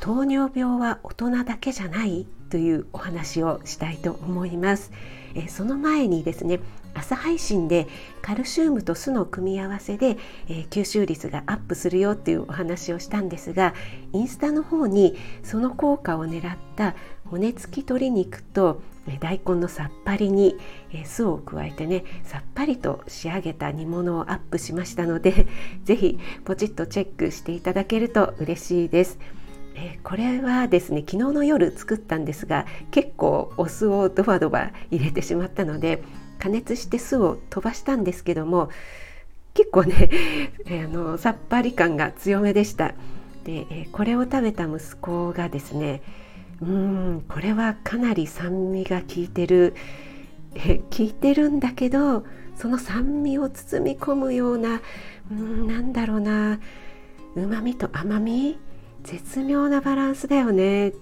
糖尿病は大人だけじゃないというお話をしたいと思います、え、その前にですね朝配信でカルシウムと酢の組み合わせで、え、吸収率がアップするよっていうお話をしたんですがインスタの方にその効果を狙った骨付き鶏肉と大根のさっぱりに酢を加えてねさっぱりと仕上げた煮物をアップしましたので是非ポチッとチェックしていただけると嬉しいです。えこれはですね昨日の夜作ったんですが結構お酢をドバドバ入れてしまったので加熱して酢を飛ばしたんですけども結構ね、えあのさっぱり感が強めでした。で、えこれを食べた息子がですねうんこれはかなり酸味が効いてるえ効いてるんだけどその酸味を包み込むようなうんなんだろうなうまみと甘み絶妙なバランスだよねっ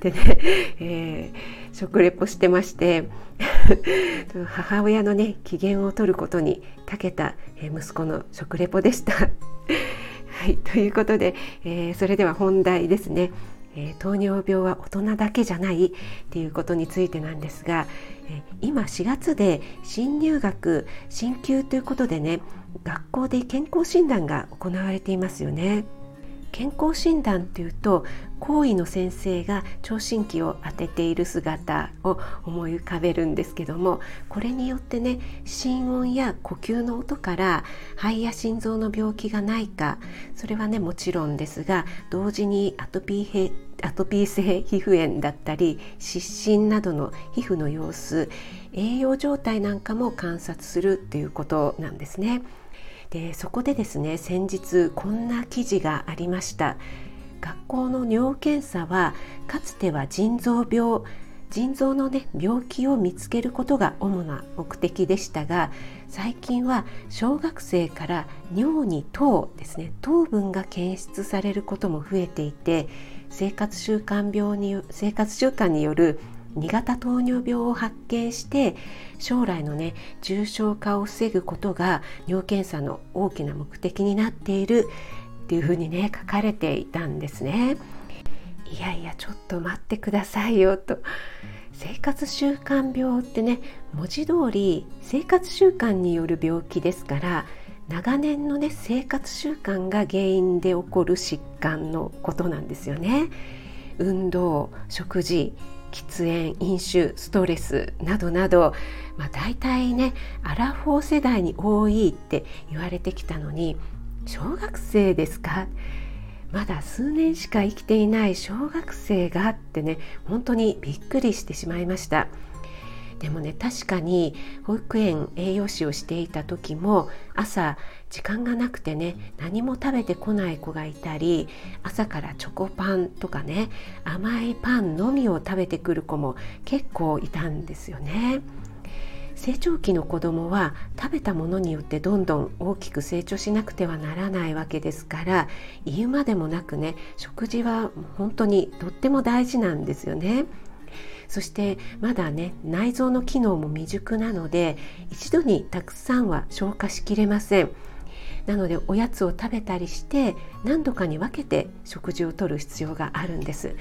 てね、えー、食レポしてまして 母親のね機嫌を取ることに長けた、息子の食レポでした。はいということで、えー、それでは本題ですね。えー、糖尿病は大人だけじゃないっていうことについてなんですが、えー、今4月で新入学進級ということでね学校で健康診断が行われていますよね。健康診断というと行為の先生が聴診器を当てている姿を思い浮かべるんですけどもこれによってね心音や呼吸の音から肺や心臓の病気がないかそれはねもちろんですが同時にアトピーアトピー性皮膚炎だったり湿疹などの皮膚の様子栄養状態なんかも観察するっていうことなんですね。でそこでですね先日こんな記事がありました。学校の尿検査はかつては腎臓病腎臓のね病気を見つけることが主な目的でしたが最近は小学生から尿に糖ですね糖分が検出されることも増えていて生活習慣病に生活習慣による2型糖尿病を発見して将来のね重症化を防ぐことが尿検査の大きな目的になっているっていうふうにね書かれていたんですね。いやいやちょっと待ってくださいよと生活習慣病ってね文字通り生活習慣による病気ですから長年のね生活習慣が原因で起こる疾患のことなんですよね。運動食事喫煙飲酒ストレスなどなど、まあ、大体ねアラフォー世代に多いって言われてきたのに小学生ですか？まだ数年しか生きていない小学生がってね本当にびっくりしてしまいました。でもね確かに保育園栄養士をしていた時も朝時間がなくてね何も食べてこない子がいたり朝からチョコパンとかね甘いパンのみを食べてくる子も結構いたんですよね。成長期の子どもは食べたものによってどんどん大きく成長しなくてはならないわけですから言うまでもなくね食事は本当にとっても大事なんですよね。そしてまだね内臓の機能も未熟なので一度にたくさんは消化しきれませんなのでおやつを食べたりして何度かに分けて食事をとる必要があるんです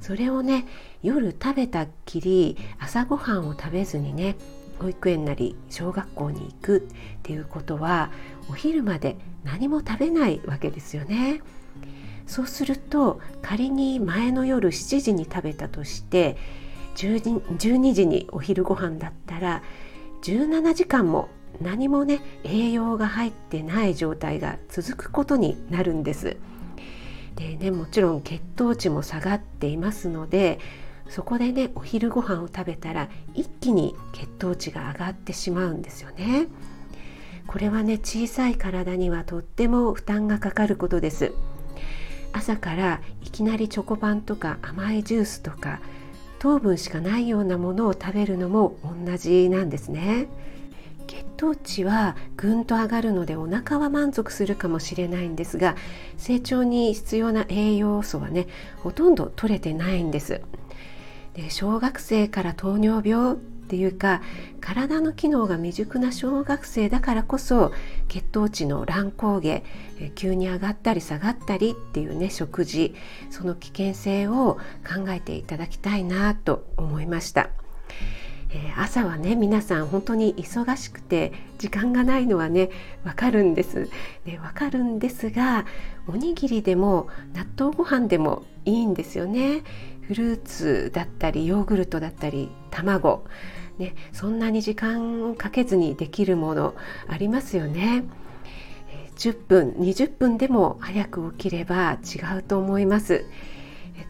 それをね夜食べたっきり朝ごはんを食べずにね保育園なり小学校に行くっていうことはお昼まで何も食べないわけですよね。そうすると仮に前の夜7時に食べたとして12時にお昼ご飯だったら17時間も何もね栄養が入ってない状態が続くことになるんです。でねもちろん血糖値も下がっていますのでそこでねお昼ご飯を食べたら一気に血糖値が上がってしまうんですよね。これはね小さい体にはとっても負担がかかることです。朝からいきなりチョコパンとか甘いジュースとか糖分しかないようなものを食べるのも同じなんですね。血糖値はぐんと上がるのでお腹は満足するかもしれないんですが成長に必要な栄養素はねほとんど取れてないんです。で小学生から糖尿病っていうか体の機能が未熟な小学生だからこそ血糖値の乱高下急に上がったり下がったりっていうね食事その危険性を考えていただきたいなと思いました。え、朝はね皆さん本当に忙しくて時間がないのはねわかるんです。ね、わかるんですがおにぎりでも納豆ご飯でもいいんですよね。フルーツだったりヨーグルトだったり卵、ね、そんなに時間をかけずにできるものありますよね。10分20分でも早く起きれば違うと思います。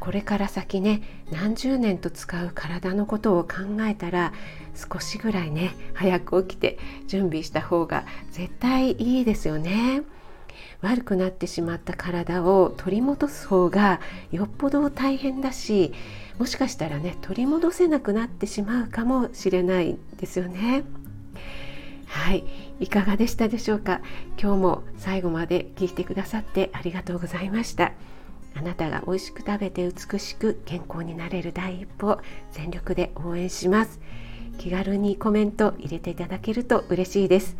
これから先ね何十年と使う体のことを考えたら少しぐらいね早く起きて準備した方が絶対いいですよね。悪くなってしまった体を取り戻す方がよっぽど大変だしもしかしたらね取り戻せなくなってしまうかもしれないですよね。はい。いかがでしたでしょうか？今日も最後まで聞いてくださってありがとうございました。あなたが美味しく食べて美しく健康になれる第一歩全力で応援します。気軽にコメント入れていただけると嬉しいです。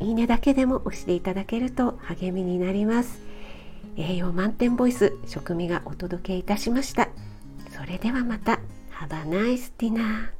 いいねだけでも押していただけると励みになります。栄養満点ボイス食味がお届けいたしました。それではまた。Have a nice dinner